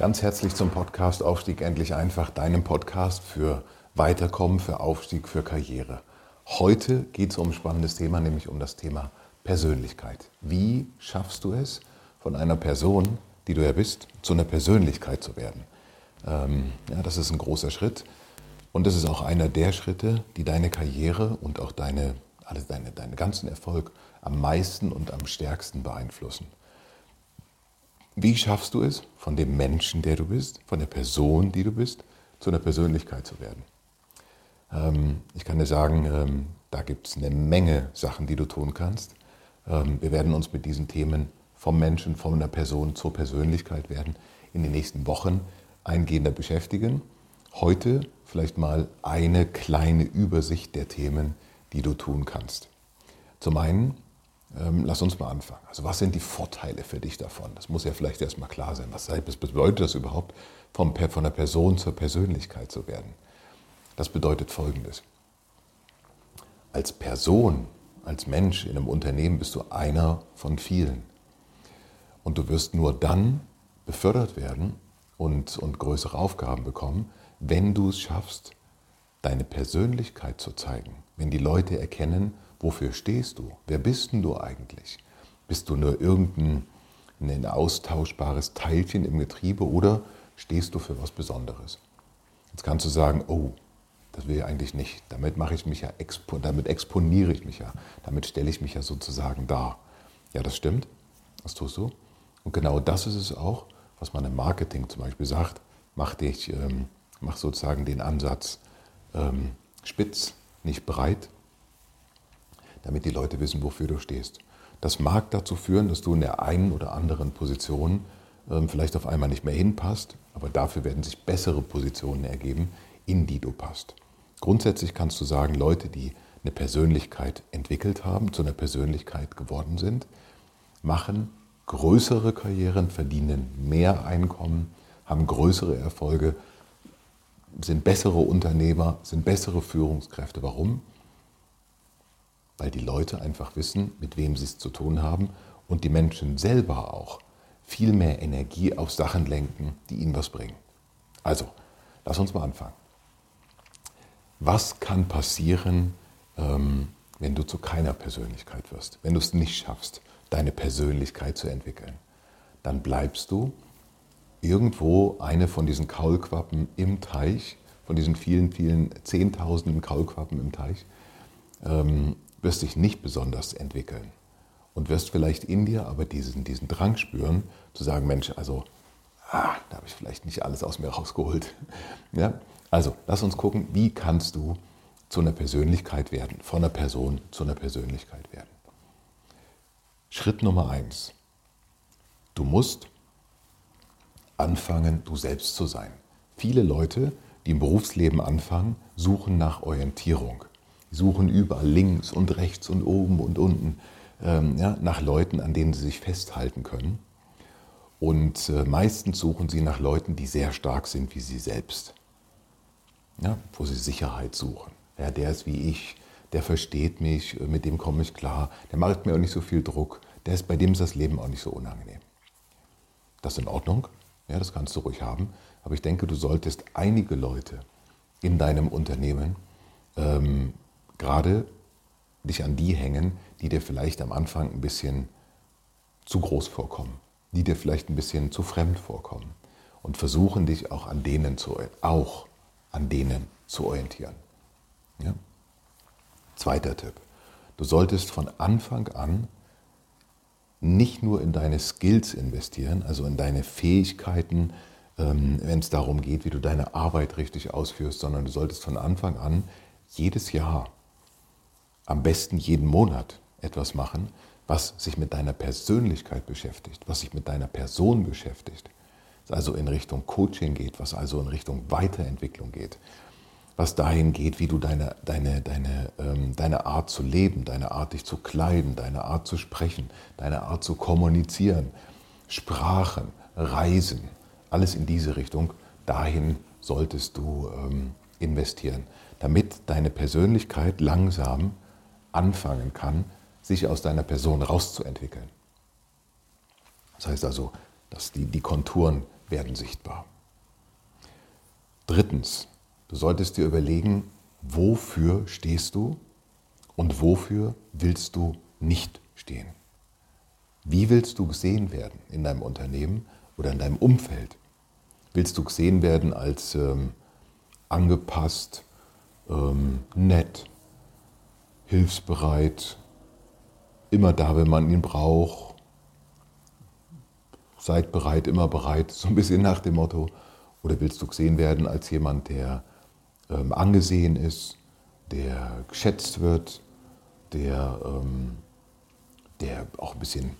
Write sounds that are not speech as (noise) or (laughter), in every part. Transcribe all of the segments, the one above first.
Ganz herzlich zum Podcast Aufstieg endlich einfach, deinem Podcast für Weiterkommen, für Aufstieg, für Karriere. Heute geht es um ein spannendes Thema, nämlich um das Thema Persönlichkeit. Wie schaffst du es, von einer Person, die du ja bist, zu einer Persönlichkeit zu werden? Ähm, ja, das ist ein großer Schritt und das ist auch einer der Schritte, die deine Karriere und auch deine, also deine, deinen ganzen Erfolg am meisten und am stärksten beeinflussen. Wie schaffst du es, von dem Menschen, der du bist, von der Person, die du bist, zu einer Persönlichkeit zu werden? Ähm, ich kann dir sagen, ähm, da gibt es eine Menge Sachen, die du tun kannst. Ähm, wir werden uns mit diesen Themen vom Menschen, von einer Person zur Persönlichkeit werden in den nächsten Wochen eingehender beschäftigen. Heute vielleicht mal eine kleine Übersicht der Themen, die du tun kannst. Zum einen ähm, lass uns mal anfangen. Also was sind die Vorteile für dich davon? Das muss ja vielleicht erstmal klar sein. Was bedeutet das überhaupt, von, der Person zur Persönlichkeit zu werden? Das bedeutet Folgendes. Als Person, als Mensch in einem Unternehmen bist du einer von vielen. Und du wirst nur dann befördert werden und, und größere Aufgaben bekommen, wenn du es schaffst, deine Persönlichkeit zu zeigen. Wenn die Leute erkennen, Wofür stehst du? Wer bist denn du eigentlich? Bist du nur irgendein ein austauschbares Teilchen im Getriebe oder stehst du für was Besonderes? Jetzt kannst du sagen, oh, das will ich eigentlich nicht. Damit mache ich mich ja, damit exponiere ich mich ja, damit stelle ich mich ja sozusagen dar. Ja, das stimmt. Das tust du. Und genau das ist es auch, was man im Marketing zum Beispiel sagt. Mach dich, ähm, mach sozusagen den Ansatz ähm, spitz, nicht breit, damit die Leute wissen, wofür du stehst. Das mag dazu führen, dass du in der einen oder anderen Position ähm, vielleicht auf einmal nicht mehr hinpasst, aber dafür werden sich bessere Positionen ergeben, in die du passt. Grundsätzlich kannst du sagen, Leute, die eine Persönlichkeit entwickelt haben, zu einer Persönlichkeit geworden sind, machen größere Karrieren, verdienen mehr Einkommen, haben größere Erfolge, sind bessere Unternehmer, sind bessere Führungskräfte. Warum? Weil die Leute einfach wissen, mit wem sie es zu tun haben und die Menschen selber auch viel mehr Energie auf Sachen lenken, die ihnen was bringen. Also, lass uns mal anfangen. Was kann passieren, ähm, wenn du zu keiner Persönlichkeit wirst, wenn du es nicht schaffst, deine Persönlichkeit zu entwickeln? Dann bleibst du irgendwo eine von diesen Kaulquappen im Teich, von diesen vielen, vielen Zehntausenden Kaulquappen im Teich, ähm, wirst dich nicht besonders entwickeln und wirst vielleicht in dir aber diesen, diesen Drang spüren, zu sagen, Mensch, also ah, da habe ich vielleicht nicht alles aus mir rausgeholt. (laughs) Ja? Also lass uns gucken, wie kannst du zu einer Persönlichkeit werden, von einer Person zu einer Persönlichkeit werden. Schritt Nummer eins. Du musst anfangen, du selbst zu sein. Viele Leute, die im Berufsleben anfangen, suchen nach Orientierung. Die suchen überall links und rechts und oben und unten ähm, ja, nach Leuten, an denen sie sich festhalten können. Und äh, meistens suchen sie nach Leuten, die sehr stark sind wie sie selbst. Ja, wo sie Sicherheit suchen. Ja, der ist wie ich, der versteht mich, äh, mit dem komme ich klar, der macht mir auch nicht so viel Druck, der ist, bei dem ist das Leben auch nicht so unangenehm. Das ist in Ordnung, ja, das kannst du ruhig haben, aber ich denke, du solltest einige Leute in deinem Unternehmen ähm, gerade dich an die hängen, die dir vielleicht am Anfang ein bisschen zu groß vorkommen, die dir vielleicht ein bisschen zu fremd vorkommen und versuchen dich auch an denen zu, auch an denen zu orientieren. Ja? Zweiter Tipp. Du solltest von Anfang an nicht nur in deine Skills investieren, also in deine Fähigkeiten, ähm, wenn es darum geht, wie du deine Arbeit richtig ausführst, sondern du solltest von Anfang an jedes Jahr am besten jeden Monat etwas machen, was sich mit deiner Persönlichkeit beschäftigt, was sich mit deiner Person beschäftigt, was also in Richtung Coaching geht, was also in Richtung Weiterentwicklung geht, was dahin geht, wie du deine, deine, deine, ähm, deine Art zu leben, deine Art dich zu kleiden, deine Art zu sprechen, deine Art zu kommunizieren, Sprachen, Reisen, alles in diese Richtung, dahin solltest du ähm, investieren, damit deine Persönlichkeit langsam anfangen kann, sich aus deiner Person rauszuentwickeln. Das heißt also, dass die, die Konturen werden sichtbar. Drittens, du solltest dir überlegen, wofür stehst du und wofür willst du nicht stehen. Wie willst du gesehen werden in deinem Unternehmen oder in deinem Umfeld? Willst du gesehen werden als ähm, angepasst, ähm, nett, hilfsbereit, immer da, wenn man ihn braucht. Seid bereit, immer bereit, so ein bisschen nach dem Motto. Oder willst du gesehen werden als jemand, der ähm, angesehen ist, der geschätzt wird, der, ähm, der auch ein bisschen,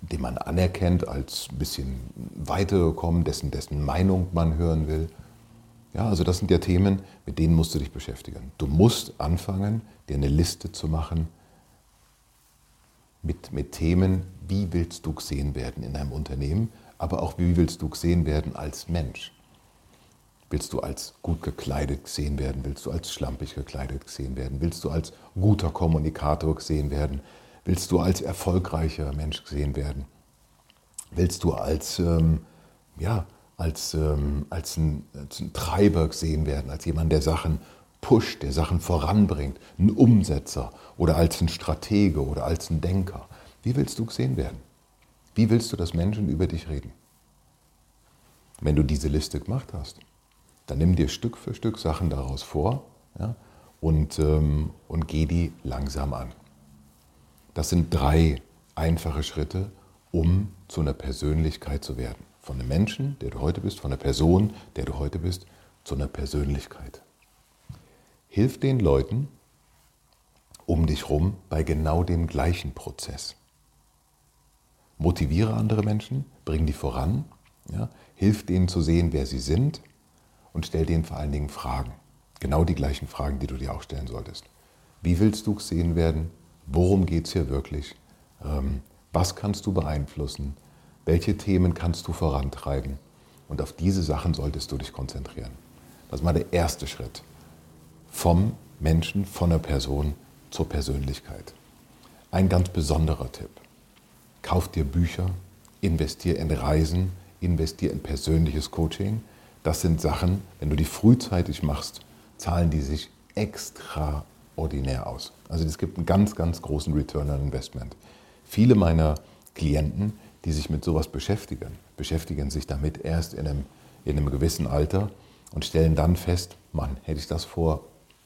den man anerkennt als ein bisschen weitergekommen, dessen, dessen Meinung man hören will. Ja, also das sind ja Themen, mit denen musst du dich beschäftigen. Du musst anfangen, dir eine Liste zu machen mit, mit Themen, wie willst du gesehen werden in deinem Unternehmen, aber auch wie willst du gesehen werden als Mensch. Willst du als gut gekleidet gesehen werden? Willst du als schlampig gekleidet gesehen werden? Willst du als guter Kommunikator gesehen werden? Willst du als erfolgreicher Mensch gesehen werden? Willst du als, ähm, ja, als, ähm, als, ein, als ein Treiber gesehen werden, als jemand, der Sachen pusht, der Sachen voranbringt, ein Umsetzer oder als ein Stratege oder als ein Denker. Wie willst du gesehen werden? Wie willst du, dass Menschen über dich reden? Wenn du diese Liste gemacht hast, dann nimm dir Stück für Stück Sachen daraus vor ja, und, ähm, und geh die langsam an. Das sind drei einfache Schritte, um zu einer Persönlichkeit zu werden. Von einem Menschen, der du heute bist, von einer Person, der du heute bist, zu einer Persönlichkeit. Hilf den Leuten um dich herum bei genau dem gleichen Prozess. Motiviere andere Menschen, bring die voran, ja, hilf denen zu sehen, wer sie sind und stell denen vor allen Dingen Fragen. Genau die gleichen Fragen, die du dir auch stellen solltest. Wie willst du gesehen werden? Worum geht es hier wirklich? Ähm, was kannst du beeinflussen? Welche Themen kannst du vorantreiben? Und auf diese Sachen solltest du dich konzentrieren. Das ist mal der erste Schritt vom Menschen, von der Person zur Persönlichkeit. Ein ganz besonderer Tipp. Kauf dir Bücher, investier in Reisen, investier in persönliches Coaching. Das sind Sachen, wenn du die frühzeitig machst, zahlen die sich extraordinär aus. Also es gibt einen ganz, ganz großen Return on Investment. Viele meiner Klienten, die sich mit sowas beschäftigen, beschäftigen sich damit erst in einem, in einem gewissen Alter und stellen dann fest, Mann, hätte ich das vor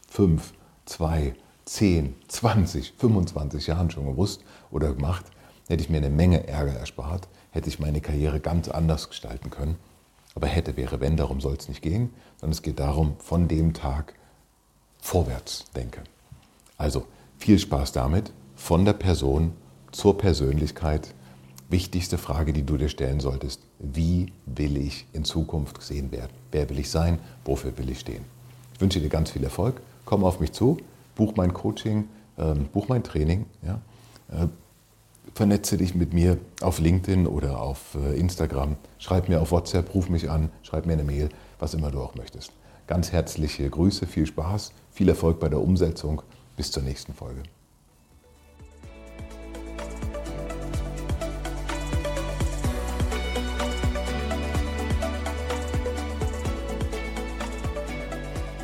5, 2, 10, 20, 25 Jahren schon gewusst oder gemacht, hätte ich mir eine Menge Ärger erspart, hätte ich meine Karriere ganz anders gestalten können. Aber hätte, wäre, wenn, darum soll es nicht gehen, sondern es geht darum, von dem Tag vorwärts denken. Also viel Spaß damit, von der Person zur Persönlichkeit. Wichtigste Frage, die du dir stellen solltest, wie will ich in Zukunft gesehen werden? Wer will ich sein? Wofür will ich stehen? Ich wünsche dir ganz viel Erfolg komm auf mich zu, buch mein Coaching, ähm, buch mein Training. Ja? Äh, vernetze dich mit mir auf LinkedIn oder auf äh, Instagram. Schreib mir auf WhatsApp, ruf mich an, schreib mir eine Mail, was immer du auch möchtest. Ganz herzliche Grüße, viel Spaß, viel Erfolg bei der Umsetzung. Bis zur nächsten Folge.